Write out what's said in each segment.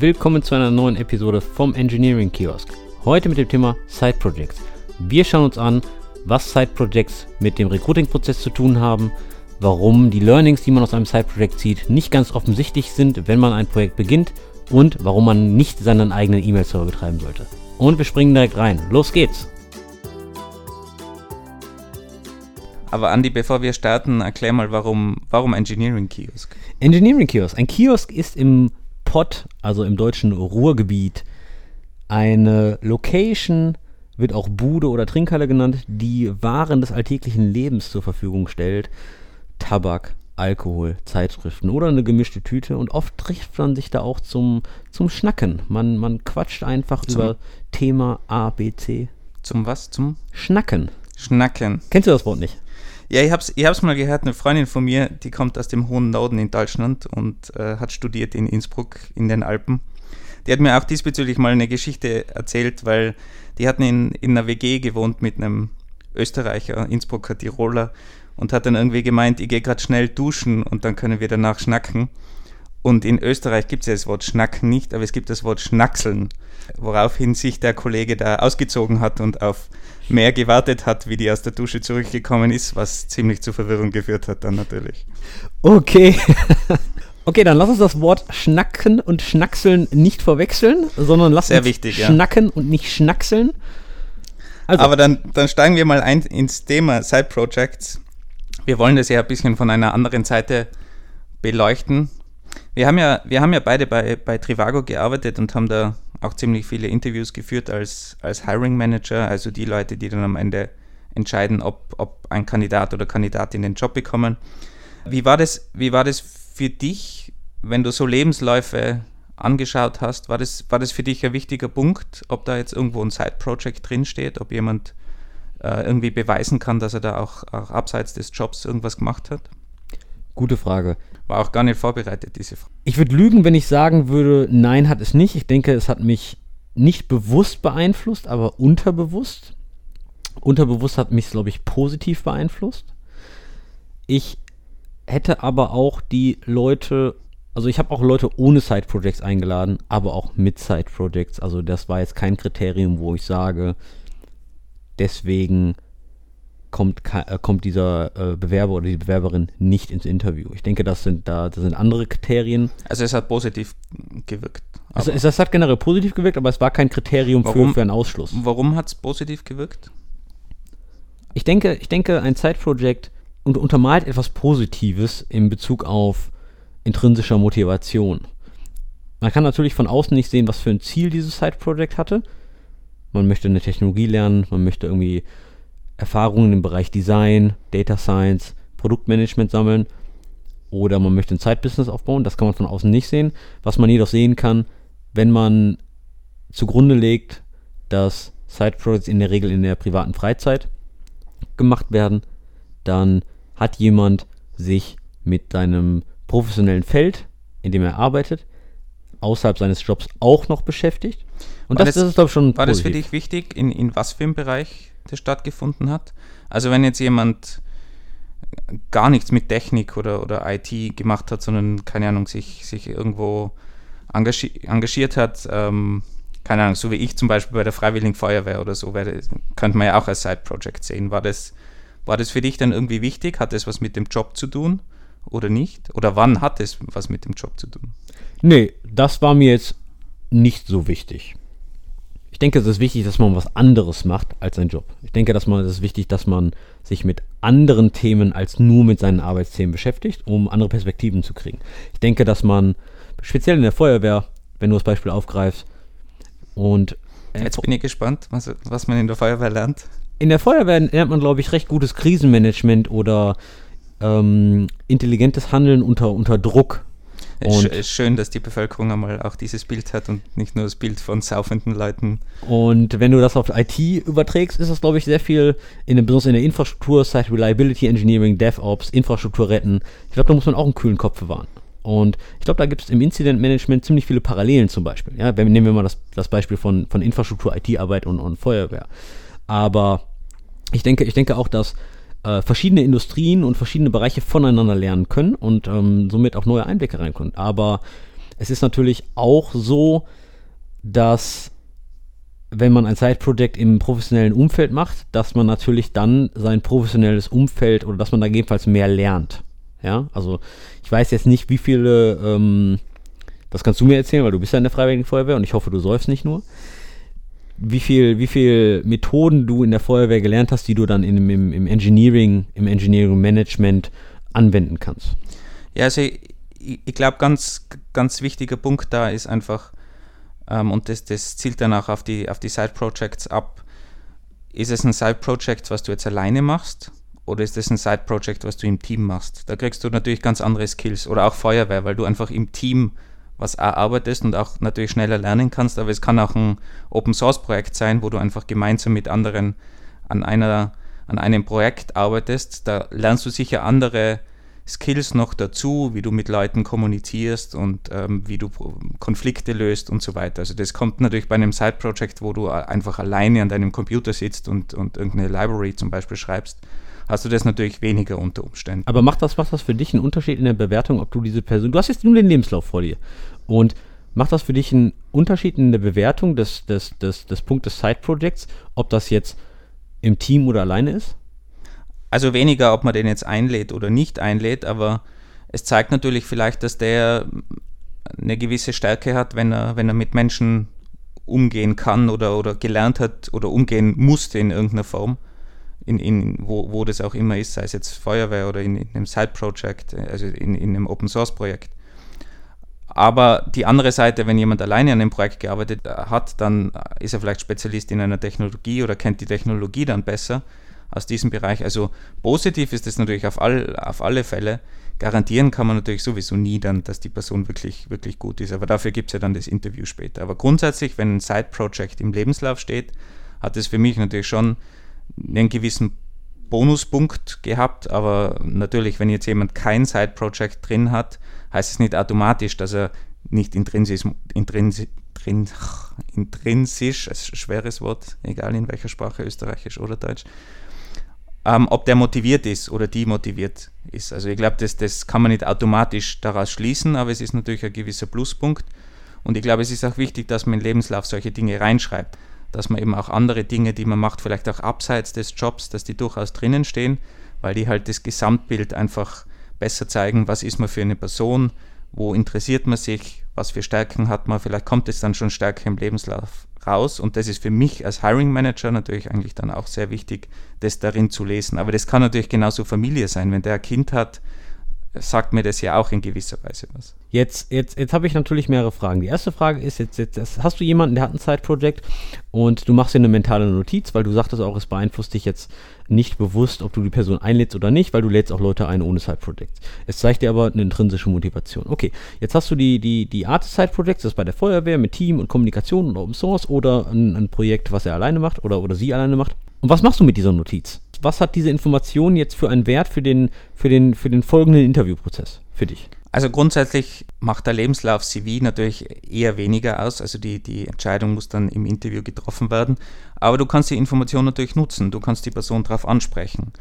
willkommen zu einer neuen Episode vom Engineering Kiosk. Heute mit dem Thema Side Projects. Wir schauen uns an, was Side Projects mit dem Recruiting-Prozess zu tun haben, warum die Learnings, die man aus einem Side Project zieht, nicht ganz offensichtlich sind, wenn man ein Projekt beginnt und warum man nicht seinen eigenen E-Mail-Server betreiben sollte. Und wir springen direkt rein. Los geht's! Aber Andi, bevor wir starten, erklär mal, warum, warum Engineering Kiosk? Engineering Kiosk. Ein Kiosk ist im Pott, also im deutschen Ruhrgebiet, eine Location, wird auch Bude oder Trinkhalle genannt, die Waren des alltäglichen Lebens zur Verfügung stellt. Tabak, Alkohol, Zeitschriften oder eine gemischte Tüte. Und oft trifft man sich da auch zum, zum Schnacken. Man, man quatscht einfach zum über Thema A, B, C. Zum was? Zum Schnacken. Schnacken. Kennst du das Wort nicht? Ja, ich hab's, ich hab's mal gehört, eine Freundin von mir, die kommt aus dem hohen Norden in Deutschland und äh, hat studiert in Innsbruck in den Alpen. Die hat mir auch diesbezüglich mal eine Geschichte erzählt, weil die hatten in, in einer WG gewohnt mit einem Österreicher, Innsbrucker Tiroler und hat dann irgendwie gemeint, ich gehe gerade schnell duschen und dann können wir danach schnacken. Und in Österreich gibt es ja das Wort Schnacken nicht, aber es gibt das Wort Schnackseln, woraufhin sich der Kollege da ausgezogen hat und auf mehr gewartet hat, wie die aus der Dusche zurückgekommen ist, was ziemlich zu Verwirrung geführt hat dann natürlich. Okay. Okay, dann lass uns das Wort Schnacken und Schnackseln nicht verwechseln, sondern lass Sehr uns wichtig, Schnacken ja. und nicht Schnackseln. Also. Aber dann, dann steigen wir mal ein ins Thema Side Projects. Wir wollen das ja ein bisschen von einer anderen Seite beleuchten. Wir haben ja, wir haben ja beide bei, bei Trivago gearbeitet und haben da auch ziemlich viele Interviews geführt als, als Hiring Manager, also die Leute, die dann am Ende entscheiden, ob, ob ein Kandidat oder Kandidatin den Job bekommen. Wie war das, wie war das für dich, wenn du so Lebensläufe angeschaut hast? War das, war das für dich ein wichtiger Punkt, ob da jetzt irgendwo ein Side-Project drinsteht, ob jemand äh, irgendwie beweisen kann, dass er da auch, auch abseits des Jobs irgendwas gemacht hat? Gute Frage. War auch gar nicht vorbereitet, diese Frage. Ich würde lügen, wenn ich sagen würde, nein, hat es nicht. Ich denke, es hat mich nicht bewusst beeinflusst, aber unterbewusst. Unterbewusst hat mich, glaube ich, positiv beeinflusst. Ich hätte aber auch die Leute, also ich habe auch Leute ohne Side-Projects eingeladen, aber auch mit Side-Projects. Also das war jetzt kein Kriterium, wo ich sage, deswegen kommt, äh, kommt dieser äh, Bewerber oder die Bewerberin nicht ins Interview. Ich denke, das sind da das sind andere Kriterien. Also es hat positiv gewirkt. Also es, es, hat generell positiv gewirkt, aber es war kein Kriterium warum, für, für einen Ausschluss. Warum hat es positiv gewirkt? Ich denke, ich denke, ein Side-Project untermalt etwas Positives in Bezug auf intrinsischer Motivation. Man kann natürlich von außen nicht sehen, was für ein Ziel dieses Side-Project hatte. Man möchte eine Technologie lernen, man möchte irgendwie Erfahrungen im Bereich Design, Data Science, Produktmanagement sammeln oder man möchte ein Zeitbusiness aufbauen. Das kann man von außen nicht sehen. Was man jedoch sehen kann, wenn man zugrunde legt, dass Side-Projects in der Regel in der privaten Freizeit gemacht werden, dann hat jemand sich mit seinem professionellen Feld, in dem er arbeitet, außerhalb seines Jobs auch noch beschäftigt. Und das, das, das, ist, glaube ich, schon. War positiv. das für dich wichtig, in, in was für einem Bereich das stattgefunden hat? Also, wenn jetzt jemand gar nichts mit Technik oder, oder IT gemacht hat, sondern, keine Ahnung, sich, sich irgendwo engagiert, engagiert hat, ähm, keine Ahnung, so wie ich zum Beispiel bei der Freiwilligen Feuerwehr oder so, wäre, könnte man ja auch als Side-Project sehen. War das, war das für dich dann irgendwie wichtig? Hat das was mit dem Job zu tun oder nicht? Oder wann hat es was mit dem Job zu tun? Nee, das war mir jetzt nicht so wichtig. Ich denke, es ist wichtig, dass man was anderes macht als sein Job. Ich denke, dass man, es ist wichtig, dass man sich mit anderen Themen als nur mit seinen Arbeitsthemen beschäftigt, um andere Perspektiven zu kriegen. Ich denke, dass man speziell in der Feuerwehr, wenn du das Beispiel aufgreifst, und äh, jetzt bin ich gespannt, was, was man in der Feuerwehr lernt. In der Feuerwehr lernt man, glaube ich, recht gutes Krisenmanagement oder ähm, intelligentes Handeln unter, unter Druck. Es ist schön, dass die Bevölkerung einmal auch dieses Bild hat und nicht nur das Bild von saufenden Leuten. Und wenn du das auf IT überträgst, ist das, glaube ich, sehr viel, in, besonders in der Infrastruktur, Site Reliability Engineering, DevOps, Infrastruktur retten. Ich glaube, da muss man auch einen kühlen Kopf bewahren. Und ich glaube, da gibt es im Incident Management ziemlich viele Parallelen zum Beispiel. Ja, wenn, nehmen wir mal das, das Beispiel von, von Infrastruktur, IT-Arbeit und, und Feuerwehr. Aber ich denke, ich denke auch, dass äh, verschiedene Industrien und verschiedene Bereiche voneinander lernen können und ähm, somit auch neue Einblicke reinkommen. Aber es ist natürlich auch so, dass wenn man ein Side-Project im professionellen Umfeld macht, dass man natürlich dann sein professionelles Umfeld oder dass man da jedenfalls mehr lernt. Ja, also ich weiß jetzt nicht, wie viele, ähm, das kannst du mir erzählen, weil du bist ja in der Freiwilligen Feuerwehr und ich hoffe, du säufst nicht nur. Wie viel, wie viel Methoden du in der Feuerwehr gelernt hast, die du dann in, im, im Engineering, im Engineering Management anwenden kannst. Ja, also ich, ich glaube, ganz, ganz wichtiger Punkt da ist einfach, ähm, und das, das zielt dann auch auf die, auf die Side-Projects ab. Ist es ein Side-Project, was du jetzt alleine machst? Oder ist es ein Side-Project, was du im Team machst? Da kriegst du natürlich ganz andere Skills. Oder auch Feuerwehr, weil du einfach im Team was erarbeitest und auch natürlich schneller lernen kannst. Aber es kann auch ein Open-Source-Projekt sein, wo du einfach gemeinsam mit anderen an, einer, an einem Projekt arbeitest. Da lernst du sicher andere Skills noch dazu, wie du mit Leuten kommunizierst und ähm, wie du Konflikte löst und so weiter. Also das kommt natürlich bei einem Side-Project, wo du einfach alleine an deinem Computer sitzt und, und irgendeine Library zum Beispiel schreibst, hast du das natürlich weniger unter Umständen. Aber macht das, macht das für dich einen Unterschied in der Bewertung, ob du diese Person, du hast jetzt nur den Lebenslauf vor dir und macht das für dich einen Unterschied in der Bewertung des, des, des, des Punktes Side-Projects, ob das jetzt im Team oder alleine ist? Also weniger, ob man den jetzt einlädt oder nicht einlädt, aber es zeigt natürlich vielleicht, dass der eine gewisse Stärke hat, wenn er, wenn er mit Menschen umgehen kann oder, oder gelernt hat oder umgehen musste in irgendeiner Form, in, in, wo, wo das auch immer ist, sei es jetzt Feuerwehr oder in, in einem Side-Project, also in, in einem Open-Source-Projekt. Aber die andere Seite, wenn jemand alleine an einem Projekt gearbeitet hat, dann ist er vielleicht Spezialist in einer Technologie oder kennt die Technologie dann besser aus diesem Bereich. Also positiv ist es natürlich auf, all, auf alle Fälle. Garantieren kann man natürlich sowieso nie dann, dass die Person wirklich, wirklich gut ist. Aber dafür gibt es ja dann das Interview später. Aber grundsätzlich, wenn ein Side-Project im Lebenslauf steht, hat es für mich natürlich schon einen gewissen Bonuspunkt gehabt. Aber natürlich, wenn jetzt jemand kein Side-Project drin hat, heißt es nicht automatisch, dass er nicht intrinsisch, intrinsisch, intrinsisch, ein schweres Wort, egal in welcher Sprache, österreichisch oder deutsch, ähm, ob der motiviert ist oder die motiviert ist. Also ich glaube, das, das kann man nicht automatisch daraus schließen, aber es ist natürlich ein gewisser Pluspunkt. Und ich glaube, es ist auch wichtig, dass man in Lebenslauf solche Dinge reinschreibt, dass man eben auch andere Dinge, die man macht, vielleicht auch abseits des Jobs, dass die durchaus drinnen stehen, weil die halt das Gesamtbild einfach besser zeigen, was ist man für eine Person, wo interessiert man sich, was für Stärken hat man, vielleicht kommt es dann schon stärker im Lebenslauf raus und das ist für mich als Hiring Manager natürlich eigentlich dann auch sehr wichtig, das darin zu lesen. Aber das kann natürlich genauso Familie sein. Wenn der ein Kind hat, sagt mir das ja auch in gewisser Weise was. Jetzt, jetzt, jetzt habe ich natürlich mehrere Fragen. Die erste Frage ist jetzt, jetzt, hast du jemanden, der hat ein Side-Project und du machst dir eine mentale Notiz, weil du sagtest auch, es beeinflusst dich jetzt nicht bewusst, ob du die Person einlädst oder nicht, weil du lädst auch Leute ein ohne Side-Projects. Es zeigt dir aber eine intrinsische Motivation. Okay, jetzt hast du die, die, die Art des Side-Projects, das ist bei der Feuerwehr mit Team und Kommunikation und Open Source oder ein, ein Projekt, was er alleine macht oder, oder sie alleine macht. Und was machst du mit dieser Notiz? Was hat diese Information jetzt für einen Wert für den, für den, für den folgenden Interviewprozess für dich? Also grundsätzlich macht der Lebenslauf CV natürlich eher weniger aus. Also die, die Entscheidung muss dann im Interview getroffen werden. Aber du kannst die Information natürlich nutzen. Du kannst die Person darauf ansprechen.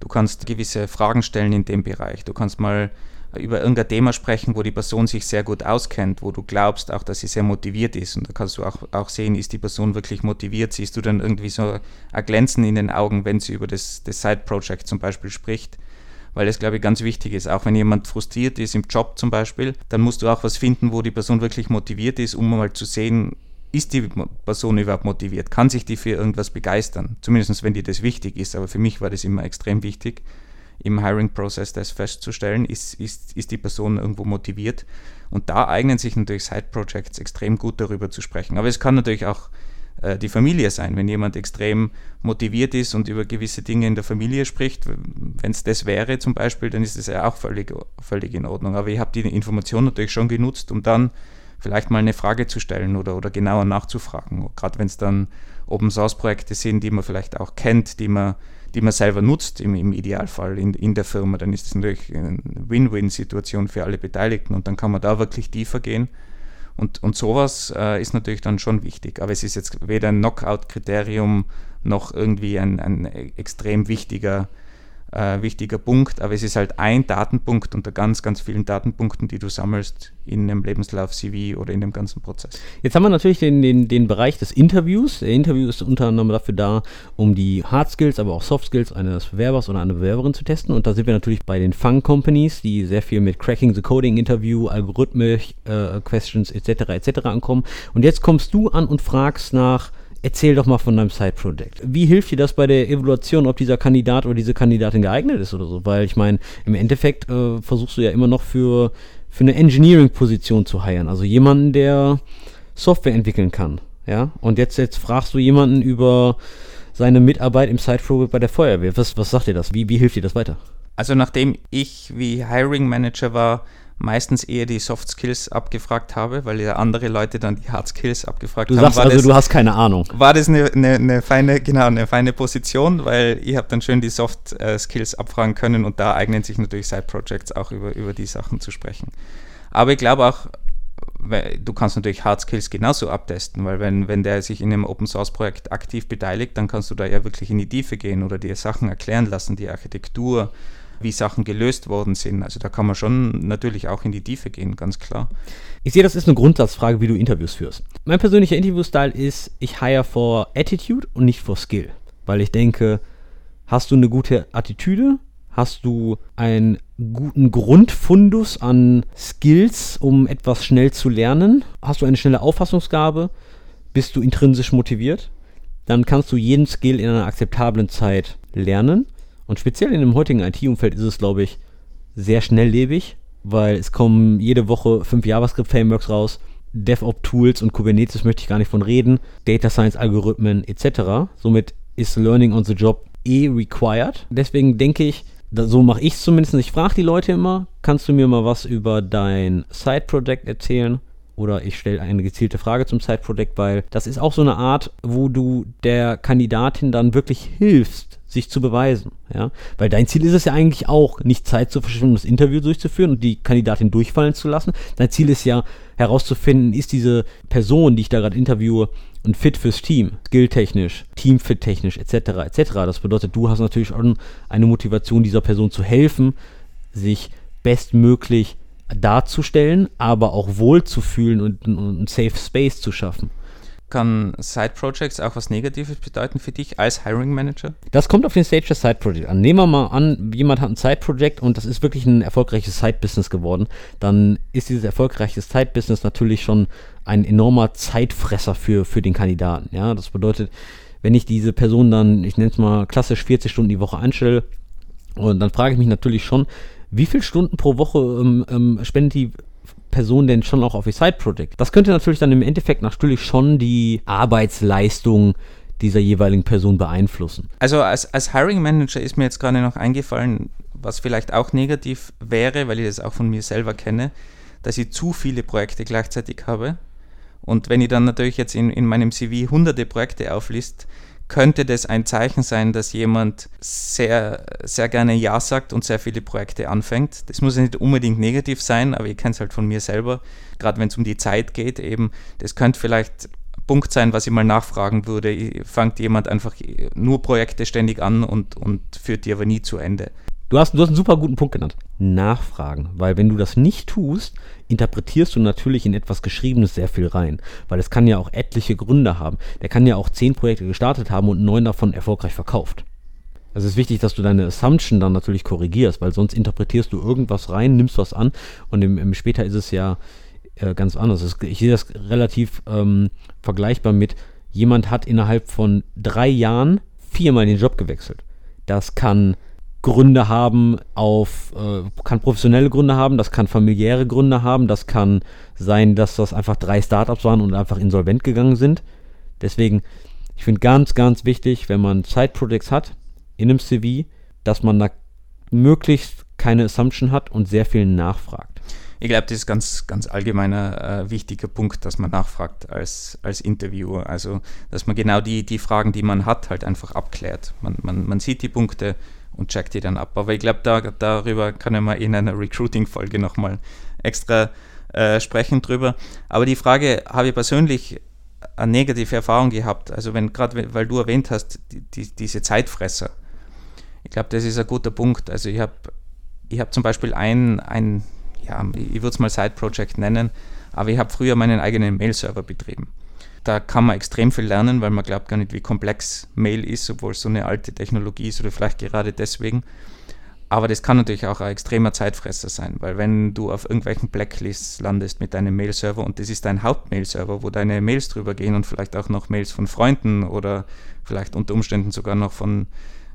Du kannst gewisse Fragen stellen in dem Bereich. Du kannst mal über irgendein Thema sprechen, wo die Person sich sehr gut auskennt, wo du glaubst auch, dass sie sehr motiviert ist. Und da kannst du auch, auch sehen, ist die Person wirklich motiviert? Siehst du dann irgendwie so ein Glänzen in den Augen, wenn sie über das, das Side-Project zum Beispiel spricht? Weil das, glaube ich, ganz wichtig ist. Auch wenn jemand frustriert ist im Job zum Beispiel, dann musst du auch was finden, wo die Person wirklich motiviert ist, um mal zu sehen, ist die Person überhaupt motiviert? Kann sich die für irgendwas begeistern? Zumindest wenn dir das wichtig ist. Aber für mich war das immer extrem wichtig im Hiring-Prozess das festzustellen, ist, ist, ist die Person irgendwo motiviert. Und da eignen sich natürlich Side-Projects extrem gut darüber zu sprechen. Aber es kann natürlich auch äh, die Familie sein, wenn jemand extrem motiviert ist und über gewisse Dinge in der Familie spricht. Wenn es das wäre zum Beispiel, dann ist das ja auch völlig, völlig in Ordnung. Aber ich habe die Information natürlich schon genutzt, um dann vielleicht mal eine Frage zu stellen oder, oder genauer nachzufragen. Gerade wenn es dann Open Source Projekte sind, die man vielleicht auch kennt, die man die man selber nutzt im, im Idealfall in, in der Firma, dann ist es natürlich eine Win-Win-Situation für alle Beteiligten und dann kann man da wirklich tiefer gehen. Und, und sowas äh, ist natürlich dann schon wichtig. Aber es ist jetzt weder ein Knockout-Kriterium noch irgendwie ein, ein extrem wichtiger äh, wichtiger Punkt, aber es ist halt ein Datenpunkt unter ganz, ganz vielen Datenpunkten, die du sammelst in einem Lebenslauf-CV oder in dem ganzen Prozess. Jetzt haben wir natürlich den, den, den Bereich des Interviews. Der Interview ist unter anderem dafür da, um die Hard Skills, aber auch Soft Skills eines Bewerbers oder einer Bewerberin zu testen. Und da sind wir natürlich bei den Fang Companies, die sehr viel mit Cracking the Coding Interview, Algorithmic äh, Questions etc. etc. ankommen. Und jetzt kommst du an und fragst nach Erzähl doch mal von deinem Side-Project. Wie hilft dir das bei der Evaluation, ob dieser Kandidat oder diese Kandidatin geeignet ist oder so? Weil ich meine, im Endeffekt äh, versuchst du ja immer noch für, für eine Engineering-Position zu heiren. Also jemanden, der Software entwickeln kann. Ja? Und jetzt, jetzt fragst du jemanden über seine Mitarbeit im Side-Project bei der Feuerwehr. Was, was sagt dir das? Wie, wie hilft dir das weiter? Also nachdem ich wie Hiring Manager war, meistens eher die Soft Skills abgefragt habe, weil ja andere Leute dann die Hard Skills abgefragt du haben. Du sagst also, das, du hast keine Ahnung. War das eine, eine, eine, feine, genau, eine feine Position, weil ich habe dann schön die Soft äh, Skills abfragen können und da eignen sich natürlich Side Projects auch über, über die Sachen zu sprechen. Aber ich glaube auch, du kannst natürlich Hard Skills genauso abtesten, weil wenn, wenn der sich in einem Open Source Projekt aktiv beteiligt, dann kannst du da ja wirklich in die Tiefe gehen oder dir Sachen erklären lassen, die Architektur, wie Sachen gelöst worden sind. Also da kann man schon natürlich auch in die Tiefe gehen, ganz klar. Ich sehe, das ist eine Grundsatzfrage, wie du Interviews führst. Mein persönlicher Interviewstyle ist, ich hire for Attitude und nicht for Skill. Weil ich denke, hast du eine gute Attitüde, hast du einen guten Grundfundus an Skills, um etwas schnell zu lernen, hast du eine schnelle Auffassungsgabe, bist du intrinsisch motiviert, dann kannst du jeden Skill in einer akzeptablen Zeit lernen und speziell in dem heutigen IT-Umfeld ist es, glaube ich, sehr schnelllebig, weil es kommen jede Woche fünf JavaScript-Frameworks raus, DevOps-Tools und Kubernetes möchte ich gar nicht von reden, Data Science-Algorithmen etc. Somit ist Learning on the Job eh required. Deswegen denke ich, so mache ich es zumindest. Ich frage die Leute immer, kannst du mir mal was über dein Side-Project erzählen? Oder ich stelle eine gezielte Frage zum Side-Project, weil das ist auch so eine Art, wo du der Kandidatin dann wirklich hilfst, sich zu beweisen. Ja? Weil dein Ziel ist es ja eigentlich auch, nicht Zeit zu verschwenden, um das Interview durchzuführen und die Kandidatin durchfallen zu lassen. Dein Ziel ist ja herauszufinden, ist diese Person, die ich da gerade interviewe, ein Fit fürs Team, skilltechnisch, Teamfit-technisch, etc., etc. Das bedeutet, du hast natürlich auch eine Motivation, dieser Person zu helfen, sich bestmöglich darzustellen, aber auch wohlzufühlen und einen Safe Space zu schaffen. Kann Side Projects auch was Negatives bedeuten für dich als Hiring Manager? Das kommt auf den Stage des Side Project an. Nehmen wir mal an, jemand hat ein Side Project und das ist wirklich ein erfolgreiches Side Business geworden. Dann ist dieses erfolgreiche Side Business natürlich schon ein enormer Zeitfresser für, für den Kandidaten. Ja, das bedeutet, wenn ich diese Person dann, ich nenne es mal klassisch 40 Stunden die Woche einstelle, und dann frage ich mich natürlich schon, wie viele Stunden pro Woche ähm, ähm, spendet die Person denn schon auch auf ihr Side-Project? Das könnte natürlich dann im Endeffekt natürlich schon die Arbeitsleistung dieser jeweiligen Person beeinflussen. Also als, als Hiring Manager ist mir jetzt gerade noch eingefallen, was vielleicht auch negativ wäre, weil ich das auch von mir selber kenne, dass ich zu viele Projekte gleichzeitig habe. Und wenn ich dann natürlich jetzt in, in meinem CV hunderte Projekte auflist, könnte das ein Zeichen sein, dass jemand sehr, sehr gerne Ja sagt und sehr viele Projekte anfängt. Das muss nicht unbedingt negativ sein, aber ich kenne es halt von mir selber, gerade wenn es um die Zeit geht, eben, das könnte vielleicht Punkt sein, was ich mal nachfragen würde. Fangt jemand einfach nur Projekte ständig an und, und führt die aber nie zu Ende. Du hast, du hast einen super guten Punkt genannt. Nachfragen. Weil wenn du das nicht tust, interpretierst du natürlich in etwas Geschriebenes sehr viel rein. Weil es kann ja auch etliche Gründe haben. Der kann ja auch zehn Projekte gestartet haben und neun davon erfolgreich verkauft. Also es ist wichtig, dass du deine Assumption dann natürlich korrigierst, weil sonst interpretierst du irgendwas rein, nimmst was an und im, im später ist es ja äh, ganz anders. Ich sehe das relativ ähm, vergleichbar mit, jemand hat innerhalb von drei Jahren viermal den Job gewechselt. Das kann Gründe haben auf, äh, kann professionelle Gründe haben, das kann familiäre Gründe haben, das kann sein, dass das einfach drei Startups waren und einfach insolvent gegangen sind. Deswegen, ich finde ganz, ganz wichtig, wenn man Side-Projects hat in einem CV, dass man da möglichst keine Assumption hat und sehr viel nachfragt. Ich glaube, das ist ganz, ganz allgemeiner äh, wichtiger Punkt, dass man nachfragt als, als Interviewer. Also, dass man genau die, die Fragen, die man hat, halt einfach abklärt. Man, man, man sieht die Punkte, und checkt die dann ab. Aber ich glaube, da, darüber können wir in einer Recruiting-Folge nochmal extra äh, sprechen drüber. Aber die Frage habe ich persönlich eine negative Erfahrung gehabt. Also wenn gerade, weil du erwähnt hast, die, die, diese Zeitfresser. Ich glaube, das ist ein guter Punkt. Also ich habe ich hab zum Beispiel ein, ein ja, ich würde es mal Side-Project nennen, aber ich habe früher meinen eigenen Mail-Server betrieben. Da kann man extrem viel lernen, weil man glaubt gar nicht, wie komplex Mail ist, obwohl es so eine alte Technologie ist oder vielleicht gerade deswegen. Aber das kann natürlich auch ein extremer Zeitfresser sein, weil wenn du auf irgendwelchen Blacklists landest mit deinem Mail-Server und das ist dein Haupt-Mail-Server, wo deine Mails drüber gehen und vielleicht auch noch Mails von Freunden oder vielleicht unter Umständen sogar noch von,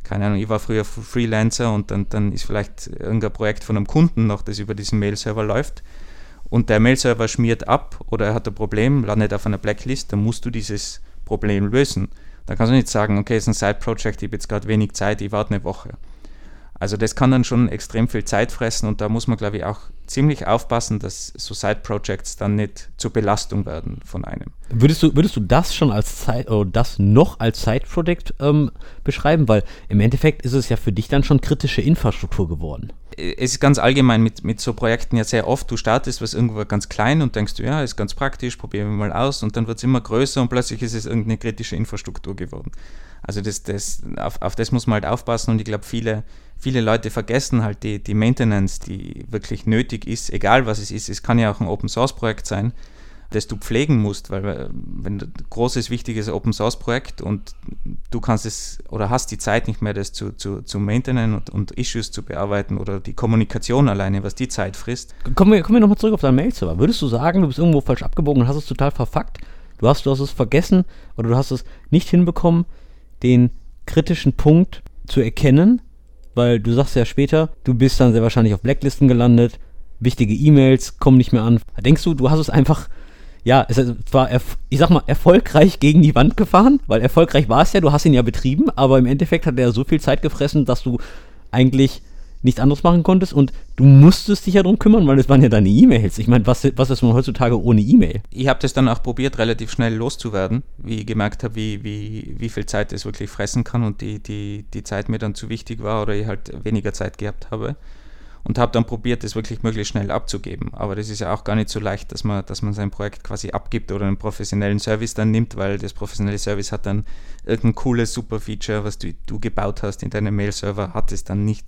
keine Ahnung, ich war früher Freelancer und dann, dann ist vielleicht irgendein Projekt von einem Kunden noch, das über diesen Mail-Server läuft und der Mail-Server schmiert ab oder er hat ein Problem, landet auf einer Blacklist, dann musst du dieses Problem lösen. Da kannst du nicht sagen, okay, es ist ein Side-Project, ich habe jetzt gerade wenig Zeit, ich warte eine Woche. Also das kann dann schon extrem viel Zeit fressen und da muss man, glaube ich, auch ziemlich aufpassen, dass so Side-Projects dann nicht zur Belastung werden von einem. Würdest du, würdest du das schon als Zeit oder das noch als Side-Project ähm, beschreiben? Weil im Endeffekt ist es ja für dich dann schon kritische Infrastruktur geworden. Es ist ganz allgemein mit, mit so Projekten ja sehr oft, du startest was irgendwo ganz klein und denkst du, ja, ist ganz praktisch, probieren wir mal aus und dann wird es immer größer und plötzlich ist es irgendeine kritische Infrastruktur geworden. Also das, das, auf, auf das muss man halt aufpassen und ich glaube, viele viele Leute vergessen halt die, die Maintenance, die wirklich nötig ist, egal was es ist. Es kann ja auch ein Open Source Projekt sein, das du pflegen musst, weil äh, wenn ein großes, wichtiges Open Source Projekt und du kannst es oder hast die Zeit nicht mehr, das zu, zu, zu maintainen und, und Issues zu bearbeiten oder die Kommunikation alleine, was die Zeit frisst. Kommen wir, kommen wir nochmal zurück auf deinen Mail-Server. Würdest du sagen, du bist irgendwo falsch abgebogen und hast es total verfuckt? Du hast, du hast es vergessen oder du hast es nicht hinbekommen, den kritischen Punkt zu erkennen weil du sagst ja später, du bist dann sehr wahrscheinlich auf Blacklisten gelandet, wichtige E-Mails kommen nicht mehr an. Denkst du, du hast es einfach, ja, es war, ich sag mal, erfolgreich gegen die Wand gefahren, weil erfolgreich war es ja, du hast ihn ja betrieben, aber im Endeffekt hat er so viel Zeit gefressen, dass du eigentlich nichts anderes machen konntest und du musstest dich ja darum kümmern, weil es waren ja deine E-Mails. Ich meine, was, was ist man heutzutage ohne E-Mail? Ich habe das dann auch probiert, relativ schnell loszuwerden, wie ich gemerkt habe, wie, wie, wie viel Zeit das wirklich fressen kann und die, die, die Zeit mir dann zu wichtig war oder ich halt weniger Zeit gehabt habe. Und habe dann probiert, das wirklich möglichst schnell abzugeben. Aber das ist ja auch gar nicht so leicht, dass man, dass man sein Projekt quasi abgibt oder einen professionellen Service dann nimmt, weil das professionelle Service hat dann irgendein cooles Super-Feature, was du, du gebaut hast in deinem Mail-Server, hat es dann nicht.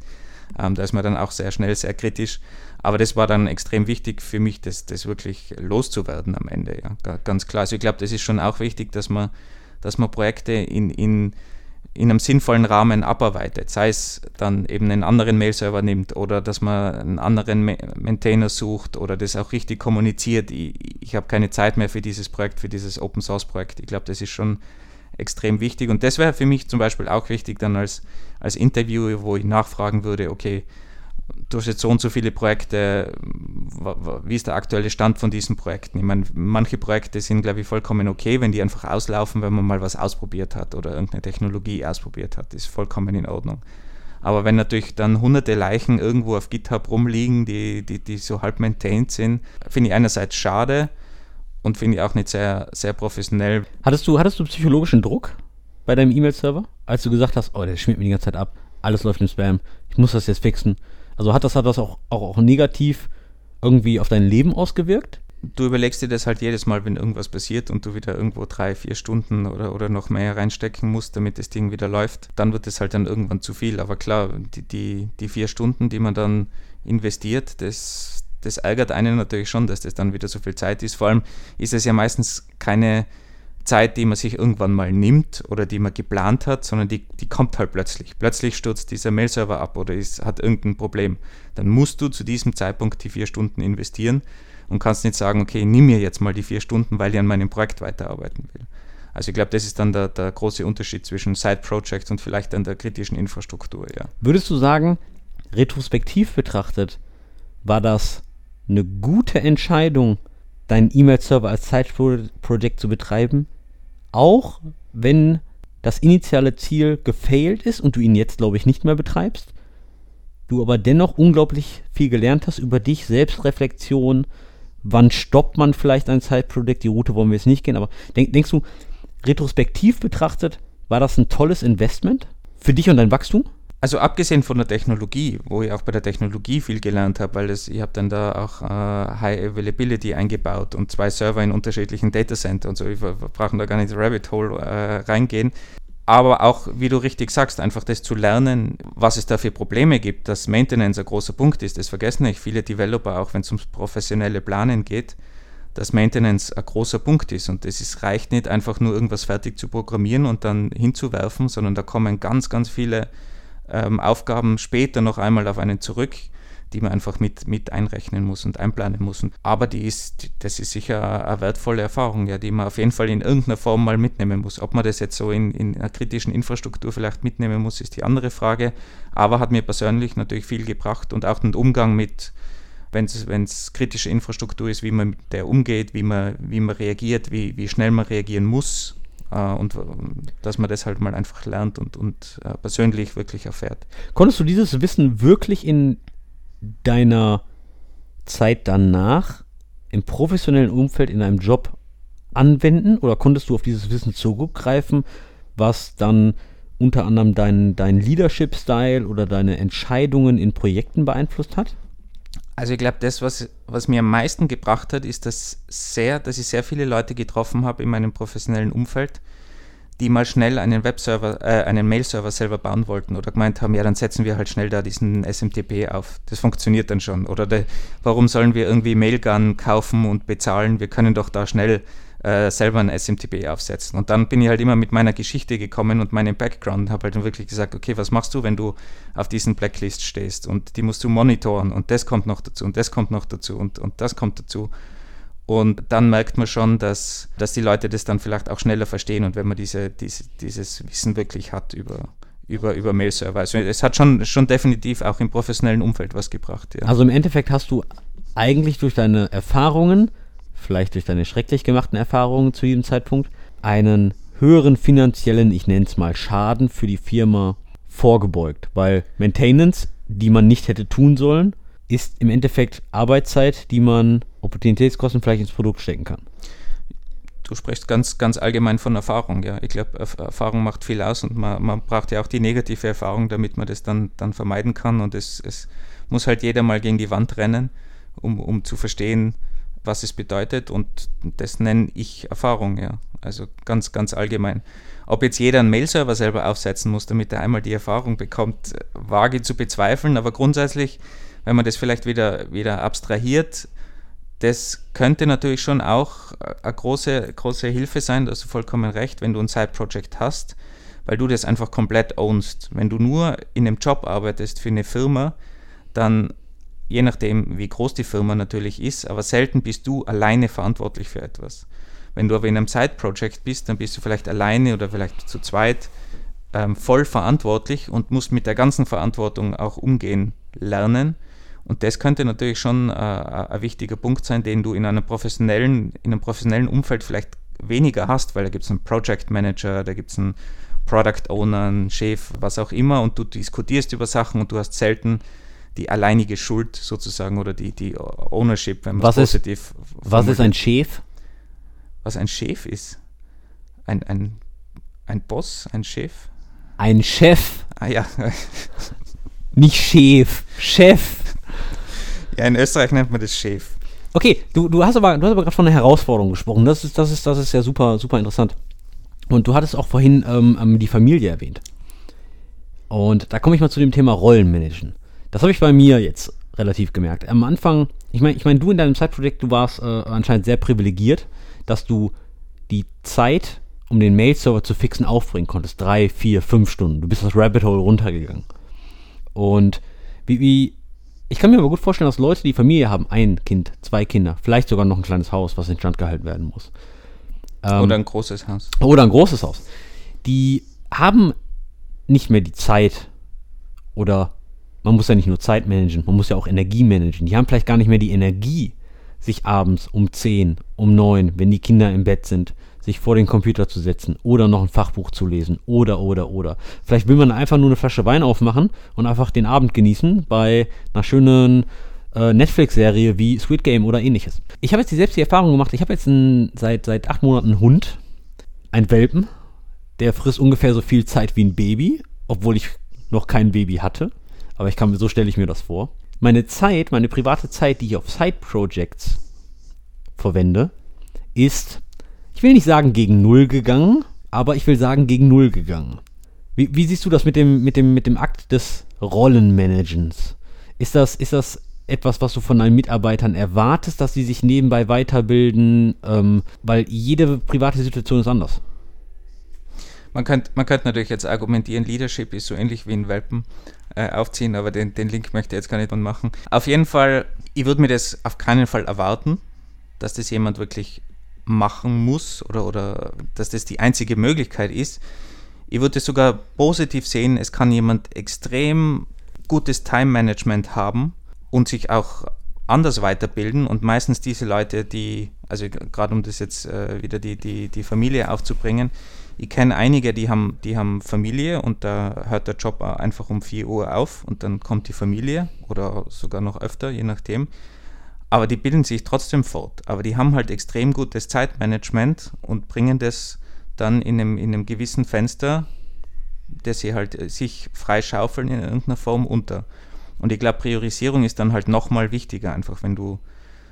Ähm, da ist man dann auch sehr schnell sehr kritisch. Aber das war dann extrem wichtig für mich, das, das wirklich loszuwerden am Ende. Ja. Ganz klar. Also ich glaube, das ist schon auch wichtig, dass man, dass man Projekte in, in, in einem sinnvollen Rahmen abarbeitet. Sei es dann eben einen anderen Mail-Server nimmt oder dass man einen anderen Maintainer sucht oder das auch richtig kommuniziert. Ich, ich habe keine Zeit mehr für dieses Projekt, für dieses Open-Source-Projekt. Ich glaube, das ist schon extrem wichtig. Und das wäre für mich zum Beispiel auch wichtig, dann als, als Interviewer, wo ich nachfragen würde, okay, du hast jetzt so und so viele Projekte, wie ist der aktuelle Stand von diesen Projekten? Ich meine, manche Projekte sind, glaube ich, vollkommen okay, wenn die einfach auslaufen, wenn man mal was ausprobiert hat oder irgendeine Technologie ausprobiert hat, ist vollkommen in Ordnung. Aber wenn natürlich dann hunderte Leichen irgendwo auf GitHub rumliegen, die, die, die so halb maintained sind, finde ich einerseits schade, und finde ich auch nicht sehr, sehr professionell. Hattest du, hattest du psychologischen Druck bei deinem E-Mail-Server, als du gesagt hast, oh, der schmiert mir die ganze Zeit ab, alles läuft im Spam, ich muss das jetzt fixen. Also hat das, hat das auch, auch, auch negativ irgendwie auf dein Leben ausgewirkt? Du überlegst dir das halt jedes Mal, wenn irgendwas passiert und du wieder irgendwo drei, vier Stunden oder, oder noch mehr reinstecken musst, damit das Ding wieder läuft. Dann wird es halt dann irgendwann zu viel. Aber klar, die, die, die vier Stunden, die man dann investiert, das, das ärgert einen natürlich schon, dass das dann wieder so viel Zeit ist. Vor allem ist es ja meistens keine Zeit, die man sich irgendwann mal nimmt oder die man geplant hat, sondern die, die kommt halt plötzlich. Plötzlich stürzt dieser Mail-Server ab oder ist, hat irgendein Problem. Dann musst du zu diesem Zeitpunkt die vier Stunden investieren und kannst nicht sagen, okay, nimm mir jetzt mal die vier Stunden, weil ich an meinem Projekt weiterarbeiten will. Also ich glaube, das ist dann der, der große Unterschied zwischen Side-Projects und vielleicht an der kritischen Infrastruktur, ja. Würdest du sagen, retrospektiv betrachtet, war das eine gute Entscheidung, deinen E-Mail-Server als Side-Project zu betreiben, auch wenn das initiale Ziel gefailt ist und du ihn jetzt, glaube ich, nicht mehr betreibst, du aber dennoch unglaublich viel gelernt hast über dich, Selbstreflexion, wann stoppt man vielleicht ein Side-Project, die Route wollen wir jetzt nicht gehen, aber denk, denkst du, retrospektiv betrachtet, war das ein tolles Investment für dich und dein Wachstum? Also abgesehen von der Technologie, wo ich auch bei der Technologie viel gelernt habe, weil das, ich habe dann da auch äh, High Availability eingebaut und zwei Server in unterschiedlichen Datacenter und so, wir brauchen da gar nicht Rabbit Hole äh, reingehen. aber auch, wie du richtig sagst, einfach das zu lernen, was es da für Probleme gibt, dass Maintenance ein großer Punkt ist. Das vergessen nicht viele Developer, auch wenn es ums professionelle Planen geht, dass Maintenance ein großer Punkt ist. Und es ist, reicht nicht einfach nur irgendwas fertig zu programmieren und dann hinzuwerfen, sondern da kommen ganz, ganz viele ähm, Aufgaben später noch einmal auf einen zurück die man einfach mit, mit einrechnen muss und einplanen muss. Aber die ist, das ist sicher eine wertvolle Erfahrung, ja, die man auf jeden Fall in irgendeiner Form mal mitnehmen muss. Ob man das jetzt so in, in einer kritischen Infrastruktur vielleicht mitnehmen muss, ist die andere Frage. Aber hat mir persönlich natürlich viel gebracht und auch den Umgang mit, wenn es kritische Infrastruktur ist, wie man mit der umgeht, wie man, wie man reagiert, wie, wie schnell man reagieren muss und dass man das halt mal einfach lernt und, und äh, persönlich wirklich erfährt. Konntest du dieses Wissen wirklich in deiner Zeit danach im professionellen Umfeld in einem Job anwenden oder konntest du auf dieses Wissen zurückgreifen, was dann unter anderem deinen dein Leadership-Style oder deine Entscheidungen in Projekten beeinflusst hat? Also ich glaube, das, was, was mir am meisten gebracht hat, ist, dass, sehr, dass ich sehr viele Leute getroffen habe in meinem professionellen Umfeld, die mal schnell einen Webserver, äh, einen Mail-Server selber bauen wollten oder gemeint haben, ja, dann setzen wir halt schnell da diesen SMTP auf. Das funktioniert dann schon. Oder de, warum sollen wir irgendwie Mailgun kaufen und bezahlen? Wir können doch da schnell äh, selber ein SMTP aufsetzen. Und dann bin ich halt immer mit meiner Geschichte gekommen und meinem Background und habe halt dann wirklich gesagt, okay, was machst du, wenn du auf diesen Blacklist stehst? Und die musst du monitoren und das kommt noch dazu und das kommt noch dazu und, und das kommt dazu. Und dann merkt man schon, dass, dass die Leute das dann vielleicht auch schneller verstehen und wenn man diese, diese, dieses Wissen wirklich hat über, über, über Mail-Server. Also es hat schon, schon definitiv auch im professionellen Umfeld was gebracht. Ja. Also im Endeffekt hast du eigentlich durch deine Erfahrungen, vielleicht durch deine schrecklich gemachten Erfahrungen zu diesem Zeitpunkt, einen höheren finanziellen, ich nenne es mal, Schaden für die Firma vorgebeugt. Weil Maintenance, die man nicht hätte tun sollen, ist im Endeffekt Arbeitszeit, die man Opportunitätskosten vielleicht ins Produkt stecken kann. Du sprichst ganz, ganz allgemein von Erfahrung, ja. Ich glaube, Erfahrung macht viel aus und man, man braucht ja auch die negative Erfahrung, damit man das dann, dann vermeiden kann. Und es, es muss halt jeder mal gegen die Wand rennen, um, um zu verstehen, was es bedeutet. Und das nenne ich Erfahrung, ja. Also ganz, ganz allgemein. Ob jetzt jeder einen Mail-Server selber aufsetzen muss, damit er einmal die Erfahrung bekommt, wage zu bezweifeln. Aber grundsätzlich wenn man das vielleicht wieder, wieder abstrahiert, das könnte natürlich schon auch eine große, große Hilfe sein, da hast du vollkommen recht, wenn du ein Side-Project hast, weil du das einfach komplett ownst. Wenn du nur in einem Job arbeitest für eine Firma, dann, je nachdem, wie groß die Firma natürlich ist, aber selten bist du alleine verantwortlich für etwas. Wenn du aber in einem Side-Project bist, dann bist du vielleicht alleine oder vielleicht zu zweit ähm, voll verantwortlich und musst mit der ganzen Verantwortung auch umgehen lernen. Und das könnte natürlich schon äh, ein wichtiger Punkt sein, den du in einem professionellen, in einem professionellen Umfeld vielleicht weniger hast, weil da gibt es einen Project Manager, da gibt es einen Product Owner, einen Chef, was auch immer, und du diskutierst über Sachen und du hast selten die alleinige Schuld sozusagen oder die, die Ownership, wenn man es positiv. Ist, was ist ein Chef? Was ein Chef ist? Ein, ein, ein Boss, ein Chef? Ein Chef. Ah ja. Nicht Chef, Chef. Ja, in Österreich nennt man das Chef. Okay, du, du hast aber, aber gerade von einer Herausforderung gesprochen. Das ist, das ist, das ist ja super, super interessant. Und du hattest auch vorhin ähm, ähm die Familie erwähnt. Und da komme ich mal zu dem Thema Rollenmanagen. Das habe ich bei mir jetzt relativ gemerkt. Am Anfang, ich meine, ich mein, du in deinem Zeitprojekt, du warst äh, anscheinend sehr privilegiert, dass du die Zeit, um den Mail-Server zu fixen, aufbringen konntest. Drei, vier, fünf Stunden. Du bist das Rabbit Hole runtergegangen. Und wie, wie ich kann mir aber gut vorstellen, dass Leute, die Familie haben, ein Kind, zwei Kinder, vielleicht sogar noch ein kleines Haus, was instand gehalten werden muss. Ähm, oder ein großes Haus. Oder ein großes Haus. Die haben nicht mehr die Zeit oder man muss ja nicht nur Zeit managen, man muss ja auch Energie managen. Die haben vielleicht gar nicht mehr die Energie, sich abends um 10, um 9, wenn die Kinder im Bett sind, sich vor den Computer zu setzen oder noch ein Fachbuch zu lesen oder, oder, oder. Vielleicht will man einfach nur eine Flasche Wein aufmachen und einfach den Abend genießen bei einer schönen äh, Netflix-Serie wie Sweet Game oder ähnliches. Ich habe jetzt selbst die Erfahrung gemacht, ich habe jetzt einen, seit, seit acht Monaten einen Hund, einen Welpen, der frisst ungefähr so viel Zeit wie ein Baby, obwohl ich noch kein Baby hatte. Aber ich kann, so stelle ich mir das vor. Meine Zeit, meine private Zeit, die ich auf Side-Projects verwende, ist ich will nicht sagen gegen Null gegangen, aber ich will sagen, gegen Null gegangen. Wie, wie siehst du das mit dem, mit, dem, mit dem Akt des Rollenmanagens? Ist das, ist das etwas, was du von deinen Mitarbeitern erwartest, dass sie sich nebenbei weiterbilden? Ähm, weil jede private Situation ist anders. Man könnte, man könnte natürlich jetzt argumentieren, Leadership ist so ähnlich wie ein Welpen äh, aufziehen, aber den, den Link möchte ich jetzt gar nicht machen. Auf jeden Fall, ich würde mir das auf keinen Fall erwarten, dass das jemand wirklich machen muss oder, oder dass das die einzige Möglichkeit ist. Ich würde es sogar positiv sehen, es kann jemand extrem gutes Time-Management haben und sich auch anders weiterbilden und meistens diese Leute, die, also gerade um das jetzt äh, wieder die, die, die Familie aufzubringen, ich kenne einige, die haben, die haben Familie und da hört der Job einfach um 4 Uhr auf und dann kommt die Familie oder sogar noch öfter, je nachdem. Aber die bilden sich trotzdem fort. Aber die haben halt extrem gutes Zeitmanagement und bringen das dann in einem, in einem gewissen Fenster, dass sie halt äh, sich frei schaufeln in irgendeiner Form unter. Und ich glaube, Priorisierung ist dann halt nochmal wichtiger, einfach wenn du,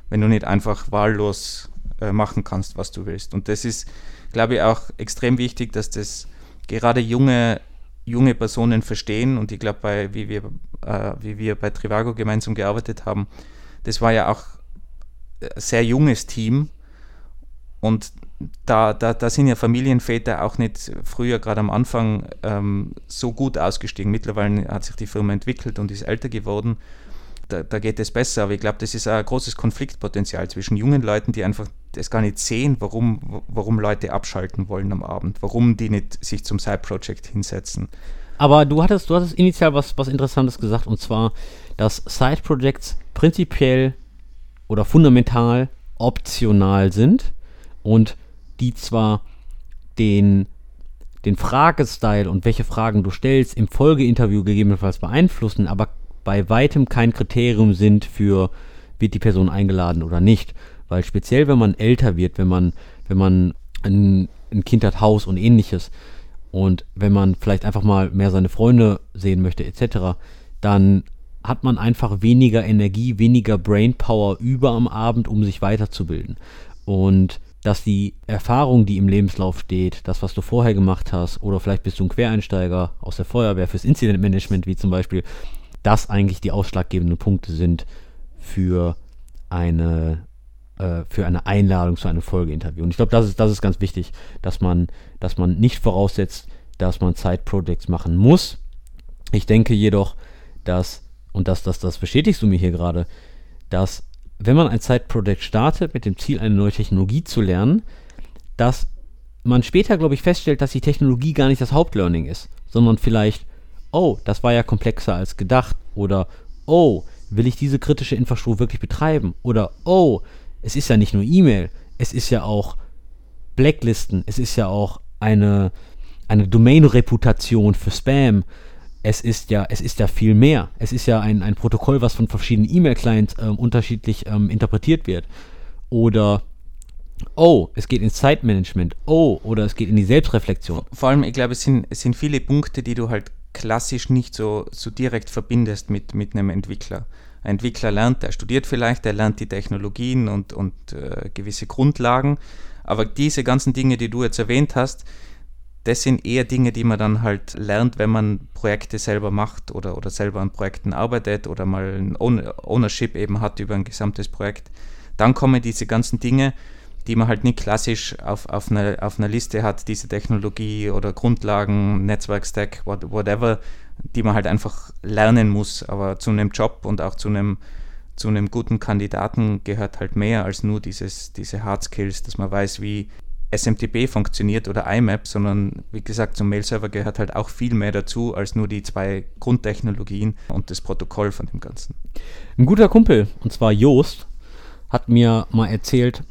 wenn du nicht einfach wahllos äh, machen kannst, was du willst. Und das ist, glaube ich, auch extrem wichtig, dass das gerade junge, junge Personen verstehen. Und ich glaube, wie, wir, äh, wie wir bei Trivago gemeinsam gearbeitet haben, das war ja auch ein sehr junges Team. Und da, da, da sind ja Familienväter auch nicht früher, gerade am Anfang, ähm, so gut ausgestiegen. Mittlerweile hat sich die Firma entwickelt und ist älter geworden da, da geht es besser. Aber ich glaube, das ist ein großes Konfliktpotenzial zwischen jungen Leuten, die einfach das gar nicht sehen, warum, warum Leute abschalten wollen am Abend, warum die nicht sich zum Side-Project hinsetzen. Aber du hattest, du hattest initial was, was Interessantes gesagt, und zwar, dass Side-Projects prinzipiell oder fundamental optional sind und die zwar den, den Fragestyle und welche Fragen du stellst im Folgeinterview gegebenenfalls beeinflussen, aber bei weitem kein Kriterium sind für, wird die Person eingeladen oder nicht. Weil speziell, wenn man älter wird, wenn man, wenn man ein, ein Kind hat, Haus und ähnliches, und wenn man vielleicht einfach mal mehr seine Freunde sehen möchte, etc., dann hat man einfach weniger Energie, weniger Brainpower über am Abend, um sich weiterzubilden. Und dass die Erfahrung, die im Lebenslauf steht, das, was du vorher gemacht hast, oder vielleicht bist du ein Quereinsteiger aus der Feuerwehr fürs Incident Management, wie zum Beispiel, das eigentlich die ausschlaggebenden Punkte sind für eine, äh, für eine Einladung zu einem Folgeinterview. Und ich glaube, das ist, das ist ganz wichtig, dass man, dass man nicht voraussetzt, dass man Side-Projects machen muss. Ich denke jedoch, dass, und das, das, das bestätigst du mir hier gerade, dass wenn man ein Side-Project startet mit dem Ziel, eine neue Technologie zu lernen, dass man später, glaube ich, feststellt, dass die Technologie gar nicht das Hauptlearning ist, sondern vielleicht oh, das war ja komplexer als gedacht oder oh, will ich diese kritische Infrastruktur wirklich betreiben oder oh, es ist ja nicht nur E-Mail, es ist ja auch Blacklisten, es ist ja auch eine, eine Domain-Reputation für Spam. Es ist ja, es ist ja viel mehr. Es ist ja ein, ein Protokoll, was von verschiedenen E-Mail-Clients ähm, unterschiedlich ähm, interpretiert wird. Oder oh, es geht ins Zeitmanagement, oh, oder es geht in die Selbstreflexion. Vor allem, ich glaube, es sind, es sind viele Punkte, die du halt klassisch nicht so, so direkt verbindest mit, mit einem Entwickler. Ein Entwickler lernt, der studiert vielleicht, der lernt die Technologien und, und äh, gewisse Grundlagen, aber diese ganzen Dinge, die du jetzt erwähnt hast, das sind eher Dinge, die man dann halt lernt, wenn man Projekte selber macht oder, oder selber an Projekten arbeitet oder mal ein Ownership eben hat über ein gesamtes Projekt. Dann kommen diese ganzen Dinge, die man halt nicht klassisch auf, auf, einer, auf einer Liste hat, diese Technologie oder Grundlagen, Netzwerkstack, whatever, die man halt einfach lernen muss. Aber zu einem Job und auch zu einem, zu einem guten Kandidaten gehört halt mehr als nur dieses, diese Hard Skills, dass man weiß, wie SMTP funktioniert oder IMAP, sondern wie gesagt, zum Mail-Server gehört halt auch viel mehr dazu als nur die zwei Grundtechnologien und das Protokoll von dem Ganzen. Ein guter Kumpel, und zwar Joost, hat mir mal erzählt,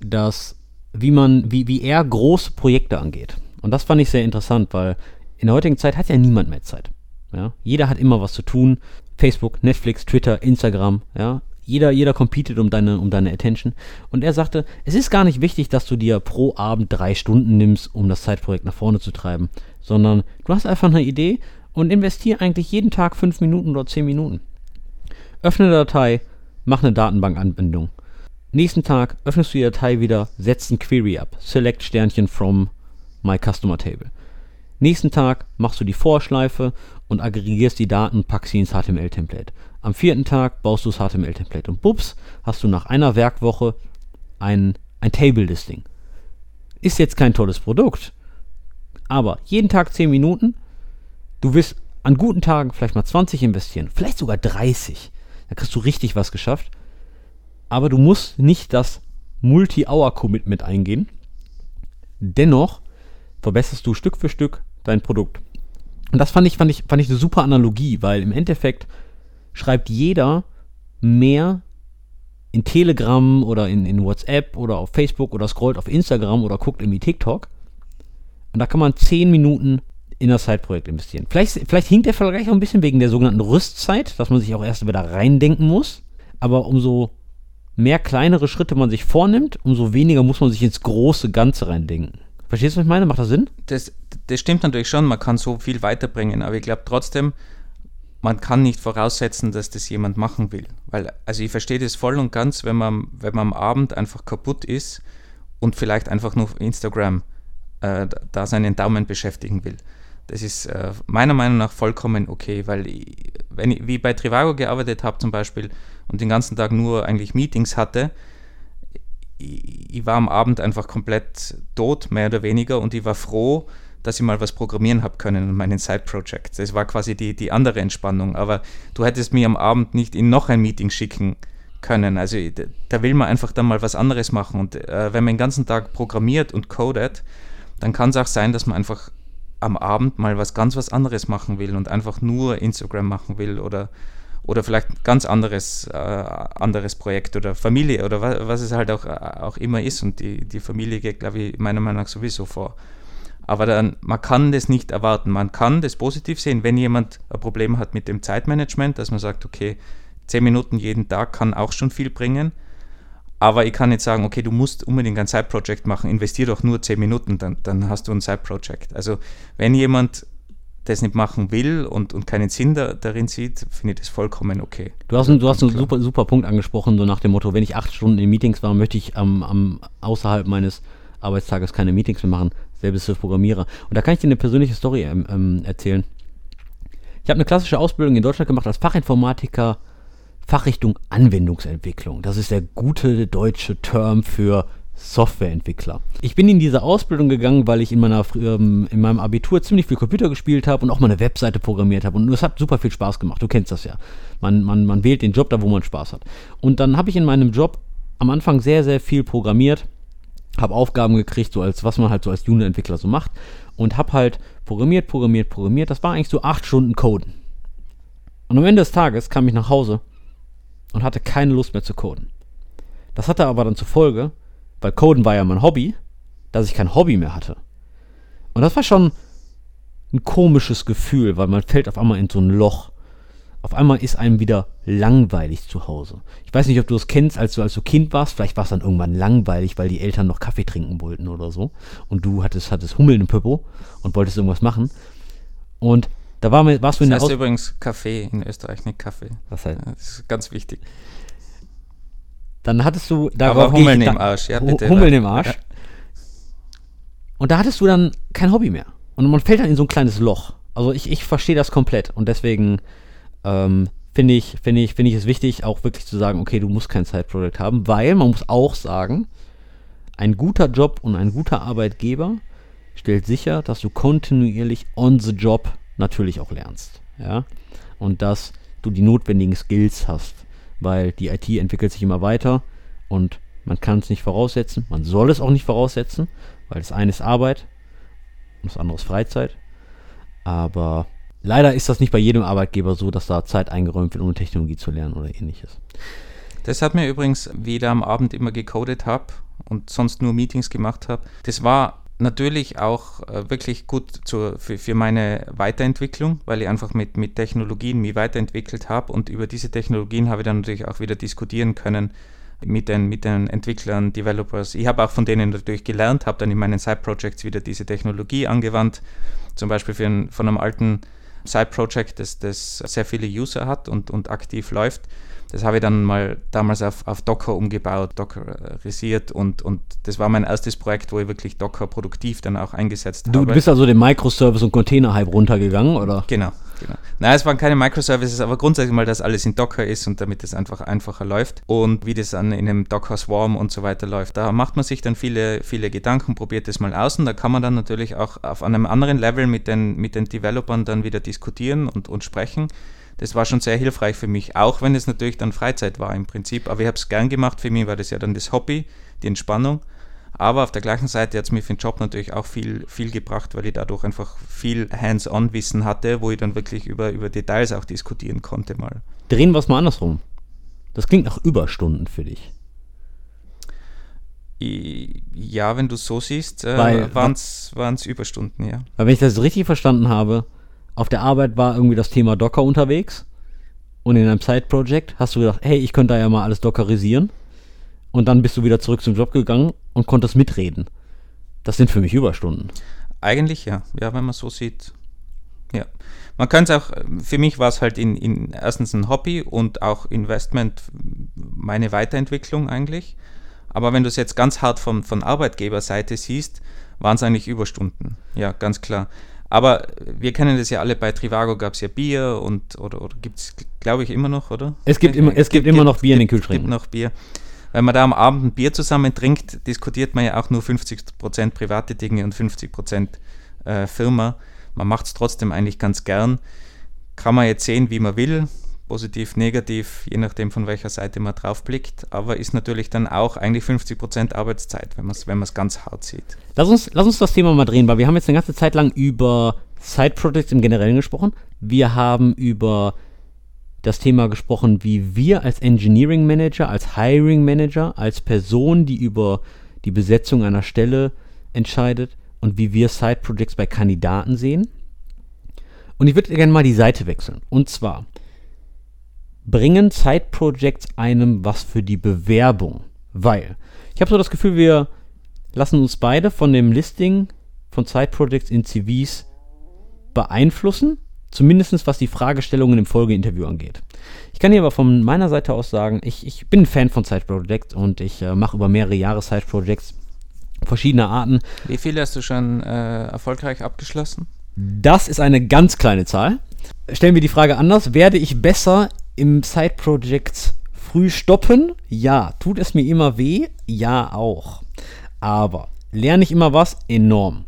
dass wie man, wie, wie er große Projekte angeht. Und das fand ich sehr interessant, weil in der heutigen Zeit hat ja niemand mehr Zeit. Ja? Jeder hat immer was zu tun. Facebook, Netflix, Twitter, Instagram, ja. Jeder, jeder competet um deine, um deine Attention. Und er sagte, es ist gar nicht wichtig, dass du dir pro Abend drei Stunden nimmst, um das Zeitprojekt nach vorne zu treiben, sondern du hast einfach eine Idee und investier eigentlich jeden Tag fünf Minuten oder zehn Minuten. Öffne eine Datei, mach eine Datenbankanbindung Nächsten Tag öffnest du die Datei wieder, setzt ein Query ab. Select Sternchen from My Customer Table. Nächsten Tag machst du die Vorschleife und aggregierst die Daten und packst sie ins HTML-Template. Am vierten Tag baust du das HTML-Template und bups, hast du nach einer Werkwoche ein, ein Table-Listing. Ist jetzt kein tolles Produkt, aber jeden Tag 10 Minuten, du wirst an guten Tagen vielleicht mal 20 investieren, vielleicht sogar 30. Da kriegst du richtig was geschafft. Aber du musst nicht das Multi-Hour-Commitment eingehen. Dennoch verbesserst du Stück für Stück dein Produkt. Und das fand ich, fand ich, fand ich eine super Analogie, weil im Endeffekt schreibt jeder mehr in Telegram oder in, in WhatsApp oder auf Facebook oder scrollt auf Instagram oder guckt irgendwie TikTok. Und da kann man 10 Minuten in das Zeitprojekt investieren. Vielleicht, vielleicht hinkt der Vergleich auch ein bisschen wegen der sogenannten Rüstzeit, dass man sich auch erst wieder reindenken muss. Aber umso mehr kleinere Schritte man sich vornimmt, umso weniger muss man sich ins große Ganze reindenken. Verstehst du, was ich meine? Macht das Sinn? Das, das stimmt natürlich schon, man kann so viel weiterbringen, aber ich glaube trotzdem, man kann nicht voraussetzen, dass das jemand machen will. Weil, also ich verstehe das voll und ganz, wenn man, wenn man am Abend einfach kaputt ist und vielleicht einfach nur auf Instagram äh, da seinen Daumen beschäftigen will. Das ist äh, meiner Meinung nach vollkommen okay, weil ich, wenn ich wie bei Trivago gearbeitet habe zum Beispiel und den ganzen Tag nur eigentlich Meetings hatte, ich, war am Abend einfach komplett tot, mehr oder weniger, und ich war froh, dass ich mal was programmieren habe können in meinen Side-Projects. Das war quasi die, die andere Entspannung. Aber du hättest mir am Abend nicht in noch ein Meeting schicken können. Also da will man einfach dann mal was anderes machen. Und äh, wenn man den ganzen Tag programmiert und codet, dann kann es auch sein, dass man einfach am Abend mal was ganz was anderes machen will und einfach nur Instagram machen will oder, oder vielleicht ein ganz anderes, äh, anderes Projekt oder Familie oder was, was es halt auch, auch immer ist. Und die, die Familie geht, glaube ich, meiner Meinung nach sowieso vor. Aber dann, man kann das nicht erwarten. Man kann das positiv sehen, wenn jemand ein Problem hat mit dem Zeitmanagement, dass man sagt, okay, zehn Minuten jeden Tag kann auch schon viel bringen. Aber ich kann nicht sagen, okay, du musst unbedingt ein Side-Project machen, investier doch nur 10 Minuten, dann, dann hast du ein Side-Project. Also wenn jemand das nicht machen will und, und keinen Sinn da, darin sieht, finde ich das vollkommen okay. Du hast, du hast einen super, super Punkt angesprochen, so nach dem Motto, wenn ich acht Stunden in Meetings war, möchte ich am, am außerhalb meines Arbeitstages keine Meetings mehr machen. Selbes für Programmierer. Und da kann ich dir eine persönliche Story ähm, ähm erzählen. Ich habe eine klassische Ausbildung in Deutschland gemacht als Fachinformatiker Fachrichtung Anwendungsentwicklung. Das ist der gute deutsche Term für Softwareentwickler. Ich bin in diese Ausbildung gegangen, weil ich in, meiner, ähm, in meinem Abitur ziemlich viel Computer gespielt habe und auch mal eine Webseite programmiert habe. Und es hat super viel Spaß gemacht. Du kennst das ja. Man, man, man wählt den Job da, wo man Spaß hat. Und dann habe ich in meinem Job am Anfang sehr, sehr viel programmiert, habe Aufgaben gekriegt, so als was man halt so als Junior-Entwickler so macht und habe halt programmiert, programmiert, programmiert. Das war eigentlich so acht Stunden Coden. Und am Ende des Tages kam ich nach Hause und hatte keine Lust mehr zu coden. Das hatte aber dann zur Folge, weil Coden war ja mein Hobby, dass ich kein Hobby mehr hatte. Und das war schon ein komisches Gefühl, weil man fällt auf einmal in so ein Loch. Auf einmal ist einem wieder langweilig zu Hause. Ich weiß nicht, ob du es kennst, als du als du Kind warst. Vielleicht war es dann irgendwann langweilig, weil die Eltern noch Kaffee trinken wollten oder so. Und du hattest, hattest Hummeln im Pöppo und wolltest irgendwas machen. Und da war, warst du in das heißt übrigens Kaffee in Österreich, nicht Kaffee. Was heißt? Das ist ganz wichtig. Dann hattest du da Aber Hummeln im Arsch, ja bitte. Hummeln im Arsch. Ja. Und da hattest du dann kein Hobby mehr. Und man fällt dann in so ein kleines Loch. Also ich, ich verstehe das komplett. Und deswegen ähm, finde ich, finde ich, finde ich es wichtig, auch wirklich zu sagen, okay, du musst kein Side-Project haben, weil man muss auch sagen, ein guter Job und ein guter Arbeitgeber stellt sicher, dass du kontinuierlich on the job natürlich auch lernst. Ja? Und dass du die notwendigen Skills hast, weil die IT entwickelt sich immer weiter und man kann es nicht voraussetzen, man soll es auch nicht voraussetzen, weil das eine ist Arbeit und das andere ist Freizeit. Aber leider ist das nicht bei jedem Arbeitgeber so, dass da Zeit eingeräumt wird, um Technologie zu lernen oder ähnliches. Das hat mir übrigens, wie ich da am Abend immer gecodet habe und sonst nur Meetings gemacht habe, das war natürlich auch äh, wirklich gut zur, für, für meine Weiterentwicklung, weil ich einfach mit, mit Technologien mich weiterentwickelt habe und über diese Technologien habe ich dann natürlich auch wieder diskutieren können mit den, mit den Entwicklern, Developers. Ich habe auch von denen natürlich gelernt, habe dann in meinen Side-Projects wieder diese Technologie angewandt, zum Beispiel für ein, von einem alten Side-Project, das, das sehr viele User hat und, und aktiv läuft. Das habe ich dann mal damals auf, auf Docker umgebaut, Dockerisiert und, und das war mein erstes Projekt, wo ich wirklich Docker produktiv dann auch eingesetzt du, habe. Du bist also den Microservice- und Container-Hype runtergegangen, oder? Genau, genau. Nein, es waren keine Microservices, aber grundsätzlich mal, dass alles in Docker ist und damit es einfach einfacher läuft und wie das dann in einem Docker Swarm und so weiter läuft. Da macht man sich dann viele, viele Gedanken, probiert das mal aus und da kann man dann natürlich auch auf einem anderen Level mit den, mit den Developern dann wieder diskutieren und, und sprechen das war schon sehr hilfreich für mich, auch wenn es natürlich dann Freizeit war im Prinzip. Aber ich habe es gern gemacht. Für mich war das ja dann das Hobby, die Entspannung. Aber auf der gleichen Seite hat es mir für den Job natürlich auch viel, viel gebracht, weil ich dadurch einfach viel Hands-on-Wissen hatte, wo ich dann wirklich über, über Details auch diskutieren konnte mal. Drehen wir es mal andersrum. Das klingt nach Überstunden für dich. Ja, wenn du es so siehst, äh, waren es Überstunden, ja. Weil wenn ich das richtig verstanden habe, auf der Arbeit war irgendwie das Thema Docker unterwegs und in einem Side-Project hast du gedacht, hey, ich könnte da ja mal alles dockerisieren und dann bist du wieder zurück zum Job gegangen und konntest mitreden. Das sind für mich Überstunden. Eigentlich ja, ja, wenn man so sieht. Ja. Man kann es auch, für mich war es halt in, in erstens ein Hobby und auch Investment, meine Weiterentwicklung eigentlich. Aber wenn du es jetzt ganz hart von, von Arbeitgeberseite siehst, waren es eigentlich Überstunden. Ja, ganz klar. Aber wir kennen das ja alle, bei Trivago gab es ja Bier und oder, oder gibt es, glaube ich, immer noch, oder? Es gibt, immer, es gibt, gibt immer noch Bier gibt, in den Kühlschränken. Es gibt noch Bier. Wenn man da am Abend ein Bier zusammen trinkt, diskutiert man ja auch nur 50% private Dinge und 50% äh, Firma. Man macht es trotzdem eigentlich ganz gern. Kann man jetzt sehen, wie man will positiv, negativ, je nachdem von welcher Seite man drauf blickt, aber ist natürlich dann auch eigentlich 50% Arbeitszeit, wenn man es wenn ganz hart sieht. Lass uns, lass uns das Thema mal drehen, weil wir haben jetzt eine ganze Zeit lang über Side Projects im Generellen gesprochen. Wir haben über das Thema gesprochen, wie wir als Engineering Manager, als Hiring Manager, als Person, die über die Besetzung einer Stelle entscheidet und wie wir Side Projects bei Kandidaten sehen. Und ich würde gerne mal die Seite wechseln. Und zwar, bringen Side-Projects einem was für die Bewerbung. Weil ich habe so das Gefühl, wir lassen uns beide von dem Listing von Side-Projects in CVs beeinflussen, zumindest was die Fragestellungen im Folgeinterview angeht. Ich kann hier aber von meiner Seite aus sagen, ich, ich bin ein Fan von Side-Projects und ich äh, mache über mehrere Jahre Side-Projects verschiedener Arten. Wie viele hast du schon äh, erfolgreich abgeschlossen? Das ist eine ganz kleine Zahl. Stellen wir die Frage anders. Werde ich besser im Side-Project früh stoppen? Ja. Tut es mir immer weh? Ja, auch. Aber lerne ich immer was? Enorm.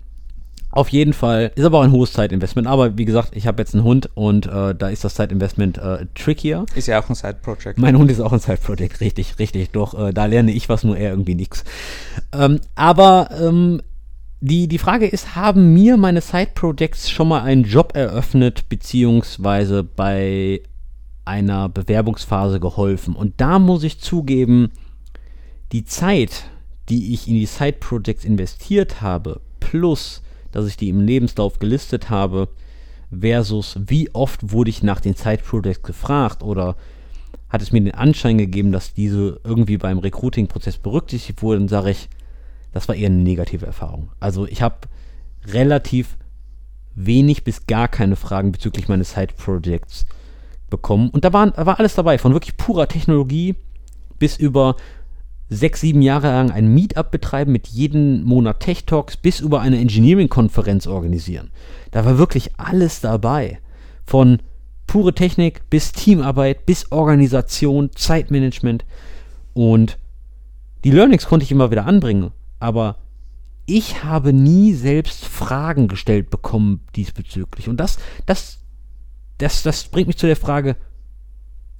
Auf jeden Fall ist aber auch ein hohes Zeitinvestment. Aber wie gesagt, ich habe jetzt einen Hund und äh, da ist das Zeitinvestment äh, trickier. Ist ja auch ein Side-Project. Mein Hund ist auch ein Side-Project, richtig, richtig. Doch äh, da lerne ich was, nur er irgendwie nichts. Ähm, aber ähm, die, die Frage ist, haben mir meine Side-Projects schon mal einen Job eröffnet, beziehungsweise bei einer Bewerbungsphase geholfen. Und da muss ich zugeben, die Zeit, die ich in die Side-Projects investiert habe, plus, dass ich die im Lebenslauf gelistet habe, versus wie oft wurde ich nach den Side-Projects gefragt oder hat es mir den Anschein gegeben, dass diese irgendwie beim Recruiting-Prozess berücksichtigt wurden, sage ich, das war eher eine negative Erfahrung. Also ich habe relativ wenig bis gar keine Fragen bezüglich meines Side-Projects bekommen. Und da, waren, da war alles dabei, von wirklich purer Technologie bis über sechs, sieben Jahre lang ein Meetup betreiben mit jedem Monat Tech Talks bis über eine Engineering-Konferenz organisieren. Da war wirklich alles dabei. Von pure Technik bis Teamarbeit, bis Organisation, Zeitmanagement. Und die Learnings konnte ich immer wieder anbringen. Aber ich habe nie selbst Fragen gestellt bekommen diesbezüglich. Und das, das das, das bringt mich zu der Frage,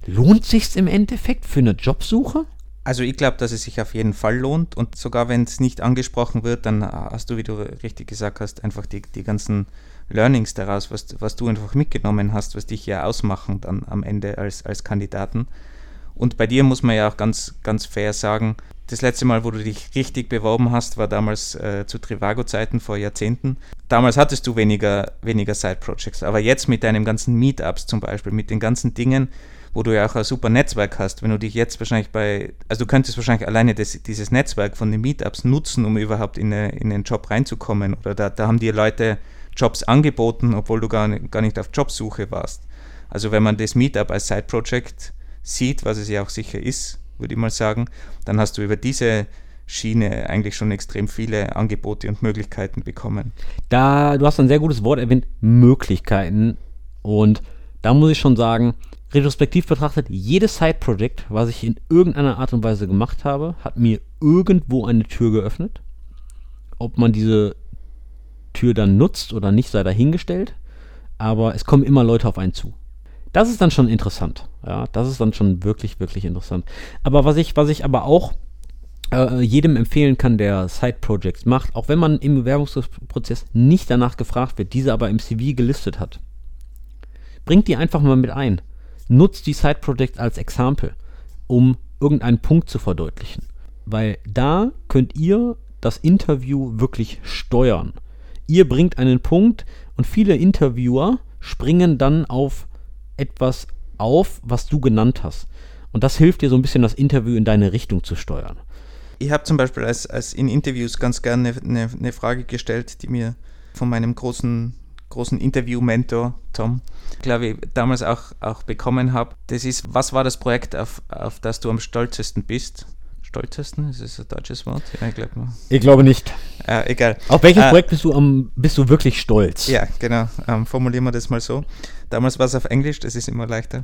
lohnt sich's im Endeffekt für eine Jobsuche? Also ich glaube, dass es sich auf jeden Fall lohnt und sogar wenn es nicht angesprochen wird, dann hast du, wie du richtig gesagt hast, einfach die, die ganzen Learnings daraus, was, was du einfach mitgenommen hast, was dich ja ausmachen dann am Ende als, als Kandidaten. Und bei dir muss man ja auch ganz, ganz fair sagen, das letzte Mal, wo du dich richtig beworben hast, war damals äh, zu Trivago-Zeiten vor Jahrzehnten. Damals hattest du weniger, weniger Side-Projects, aber jetzt mit deinen ganzen Meetups zum Beispiel, mit den ganzen Dingen, wo du ja auch ein super Netzwerk hast, wenn du dich jetzt wahrscheinlich bei, also du könntest wahrscheinlich alleine das, dieses Netzwerk von den Meetups nutzen, um überhaupt in, eine, in einen Job reinzukommen. Oder da, da haben dir Leute Jobs angeboten, obwohl du gar gar nicht auf Jobsuche warst. Also wenn man das Meetup als Side-Project sieht, was es ja auch sicher ist, würde ich mal sagen, dann hast du über diese Schiene eigentlich schon extrem viele Angebote und Möglichkeiten bekommen. Da, du hast ein sehr gutes Wort erwähnt, Möglichkeiten. Und da muss ich schon sagen, retrospektiv betrachtet, jedes Side-Project, was ich in irgendeiner Art und Weise gemacht habe, hat mir irgendwo eine Tür geöffnet. Ob man diese Tür dann nutzt oder nicht, sei dahingestellt. Aber es kommen immer Leute auf einen zu. Das ist dann schon interessant. Ja, das ist dann schon wirklich, wirklich interessant. Aber was ich, was ich aber auch äh, jedem empfehlen kann, der Side-Projects macht, auch wenn man im Bewerbungsprozess nicht danach gefragt wird, diese aber im CV gelistet hat, bringt die einfach mal mit ein. Nutzt die Side-Projects als Exempel, um irgendeinen Punkt zu verdeutlichen. Weil da könnt ihr das Interview wirklich steuern. Ihr bringt einen Punkt und viele Interviewer springen dann auf etwas auf, was du genannt hast. Und das hilft dir so ein bisschen, das Interview in deine Richtung zu steuern. Ich habe zum Beispiel als, als in Interviews ganz gerne eine, eine Frage gestellt, die mir von meinem großen, großen Interview-Mentor Tom, glaube ich, damals auch, auch bekommen habe. Das ist, was war das Projekt, auf, auf das du am stolzesten bist? Stolzesten? Ist das ein deutsches Wort? Ja, ich, glaub ich glaube nicht. Äh, egal. Auf welches äh, Projekt bist du, am, bist du wirklich stolz? Ja, genau. Ähm, formulieren wir das mal so. Damals war es auf Englisch, das ist immer leichter.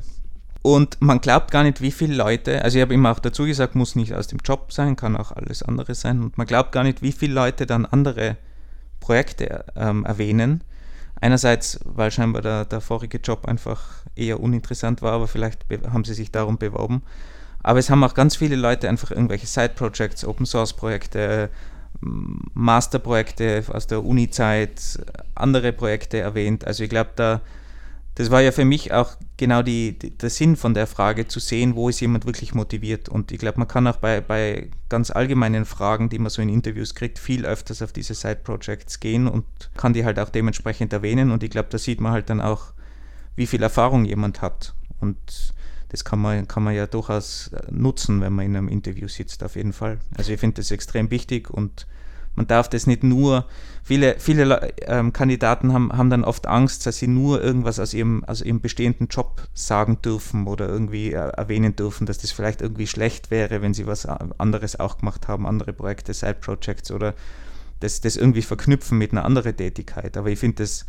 Und man glaubt gar nicht, wie viele Leute, also ich habe immer auch dazu gesagt, muss nicht aus dem Job sein, kann auch alles andere sein. Und man glaubt gar nicht, wie viele Leute dann andere Projekte ähm, erwähnen. Einerseits, weil scheinbar der, der vorige Job einfach eher uninteressant war, aber vielleicht haben sie sich darum beworben. Aber es haben auch ganz viele Leute einfach irgendwelche Side-Projects, Open-Source-Projekte, Masterprojekte aus der Uni-Zeit, andere Projekte erwähnt. Also ich glaube, da das war ja für mich auch genau die, die, der Sinn von der Frage, zu sehen, wo ist jemand wirklich motiviert. Und ich glaube, man kann auch bei, bei ganz allgemeinen Fragen, die man so in Interviews kriegt, viel öfters auf diese Side-Projects gehen und kann die halt auch dementsprechend erwähnen. Und ich glaube, da sieht man halt dann auch, wie viel Erfahrung jemand hat. Und das kann man, kann man ja durchaus äh, nutzen, wenn man in einem Interview sitzt, auf jeden Fall. Also ich finde das extrem wichtig und man darf das nicht nur, viele, viele ähm, Kandidaten haben, haben dann oft Angst, dass sie nur irgendwas aus ihrem, aus ihrem bestehenden Job sagen dürfen oder irgendwie äh, erwähnen dürfen, dass das vielleicht irgendwie schlecht wäre, wenn sie was äh, anderes auch gemacht haben, andere Projekte, Side-Projects oder das, das irgendwie verknüpfen mit einer anderen Tätigkeit. Aber ich finde, das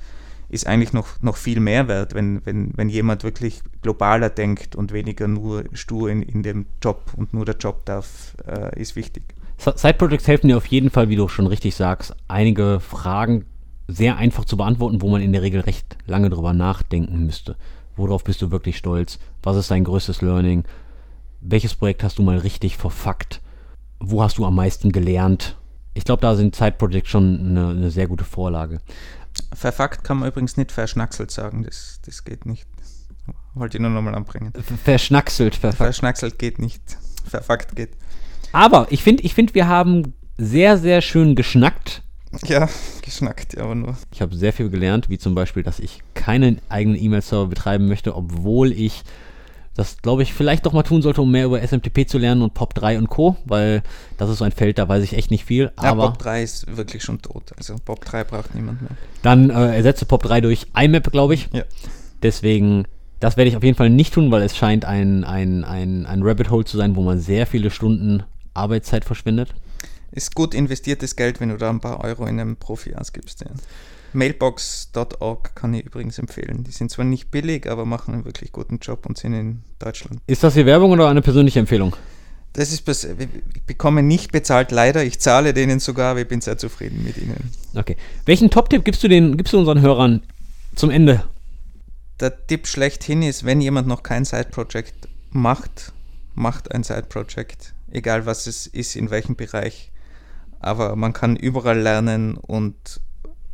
ist eigentlich noch, noch viel mehr wert, wenn, wenn, wenn jemand wirklich globaler denkt und weniger nur stur in, in dem Job und nur der Job darf, äh, ist wichtig. Side-Projects helfen dir auf jeden Fall, wie du schon richtig sagst, einige Fragen sehr einfach zu beantworten, wo man in der Regel recht lange drüber nachdenken müsste. Worauf bist du wirklich stolz? Was ist dein größtes Learning? Welches Projekt hast du mal richtig verfuckt? Wo hast du am meisten gelernt? Ich glaube, da sind Side-Projects schon eine, eine sehr gute Vorlage. Verfuckt kann man übrigens nicht verschnackselt sagen, das, das geht nicht. Wollte ich nur nochmal anbringen. Verschnackselt, verfuckt. Verschnackselt geht nicht. Verfuckt geht. Aber ich finde, ich find, wir haben sehr, sehr schön geschnackt. Ja, geschnackt, ja, aber nur. Ich habe sehr viel gelernt, wie zum Beispiel, dass ich keinen eigenen E-Mail-Server betreiben möchte, obwohl ich das, glaube ich, vielleicht doch mal tun sollte, um mehr über SMTP zu lernen und POP3 und Co., weil das ist so ein Feld, da weiß ich echt nicht viel. Ja, aber POP3 ist wirklich schon tot. Also POP3 braucht niemand mehr. Dann äh, ersetze POP3 durch IMAP, glaube ich. Ja. Deswegen, das werde ich auf jeden Fall nicht tun, weil es scheint ein, ein, ein, ein Rabbit Hole zu sein, wo man sehr viele Stunden Arbeitszeit verschwindet? Ist gut investiertes Geld, wenn du da ein paar Euro in einem Profi ausgibst. Ja. Mailbox.org kann ich übrigens empfehlen. Die sind zwar nicht billig, aber machen einen wirklich guten Job und sind in Deutschland. Ist das hier Werbung oder eine persönliche Empfehlung? Das ist, ich bekomme nicht bezahlt, leider. Ich zahle denen sogar, aber ich bin sehr zufrieden mit ihnen. Okay. Welchen Top-Tipp gibst du den, gibst du unseren Hörern zum Ende? Der Tipp schlechthin ist, wenn jemand noch kein Side-Project macht, macht ein Side-Project egal was es ist, in welchem Bereich. Aber man kann überall lernen und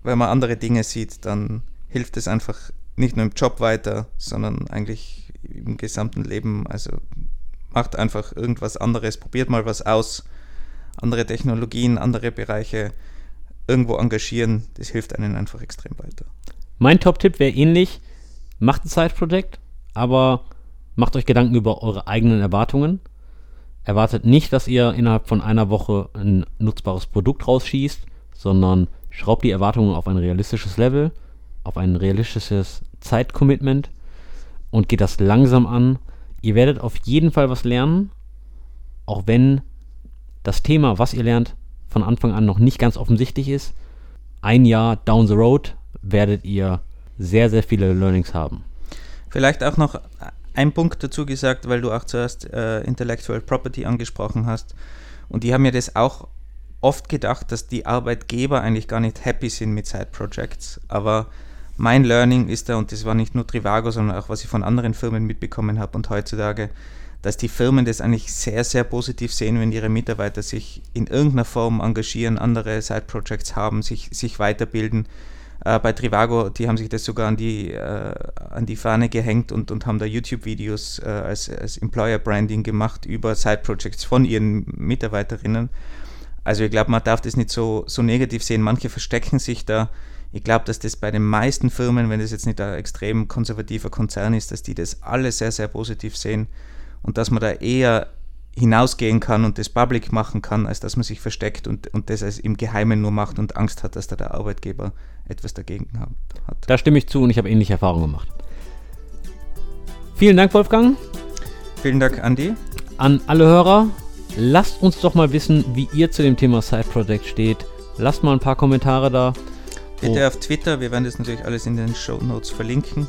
wenn man andere Dinge sieht, dann hilft es einfach nicht nur im Job weiter, sondern eigentlich im gesamten Leben. Also macht einfach irgendwas anderes, probiert mal was aus, andere Technologien, andere Bereiche irgendwo engagieren, das hilft einem einfach extrem weiter. Mein Top-Tipp wäre ähnlich, macht ein Side-Project, aber macht euch Gedanken über eure eigenen Erwartungen erwartet nicht, dass ihr innerhalb von einer Woche ein nutzbares Produkt rausschießt, sondern schraubt die Erwartungen auf ein realistisches Level auf ein realistisches Zeitcommitment und geht das langsam an. Ihr werdet auf jeden Fall was lernen, auch wenn das Thema, was ihr lernt, von Anfang an noch nicht ganz offensichtlich ist. Ein Jahr down the road werdet ihr sehr, sehr viele Learnings haben. Vielleicht auch noch ein Punkt dazu gesagt, weil du auch zuerst äh, Intellectual Property angesprochen hast. Und die haben mir das auch oft gedacht, dass die Arbeitgeber eigentlich gar nicht happy sind mit Side Projects. Aber mein Learning ist da, und das war nicht nur Trivago, sondern auch was ich von anderen Firmen mitbekommen habe und heutzutage, dass die Firmen das eigentlich sehr, sehr positiv sehen, wenn ihre Mitarbeiter sich in irgendeiner Form engagieren, andere Side Projects haben, sich, sich weiterbilden. Äh, bei Trivago, die haben sich das sogar an die, äh, an die Fahne gehängt und, und haben da YouTube-Videos äh, als, als Employer Branding gemacht über Side Projects von ihren Mitarbeiterinnen. Also ich glaube, man darf das nicht so, so negativ sehen. Manche verstecken sich da. Ich glaube, dass das bei den meisten Firmen, wenn das jetzt nicht ein extrem konservativer Konzern ist, dass die das alle sehr, sehr positiv sehen und dass man da eher hinausgehen kann und das public machen kann, als dass man sich versteckt und, und das als im Geheimen nur macht und Angst hat, dass da der Arbeitgeber etwas dagegen hat. Da stimme ich zu und ich habe ähnliche Erfahrungen gemacht. Vielen Dank, Wolfgang. Vielen Dank, Andi. An alle Hörer, Lasst uns doch mal wissen, wie ihr zu dem Thema Side Project steht. Lasst mal ein paar Kommentare da. Bitte oh. auf Twitter, wir werden das natürlich alles in den Show Notes verlinken.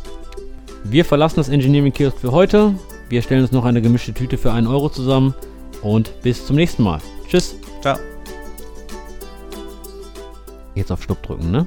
Wir verlassen das Engineering Kiosk für heute. Wir stellen uns noch eine gemischte Tüte für einen Euro zusammen und bis zum nächsten Mal. Tschüss. Ciao. Jetzt auf Stopp drücken, ne?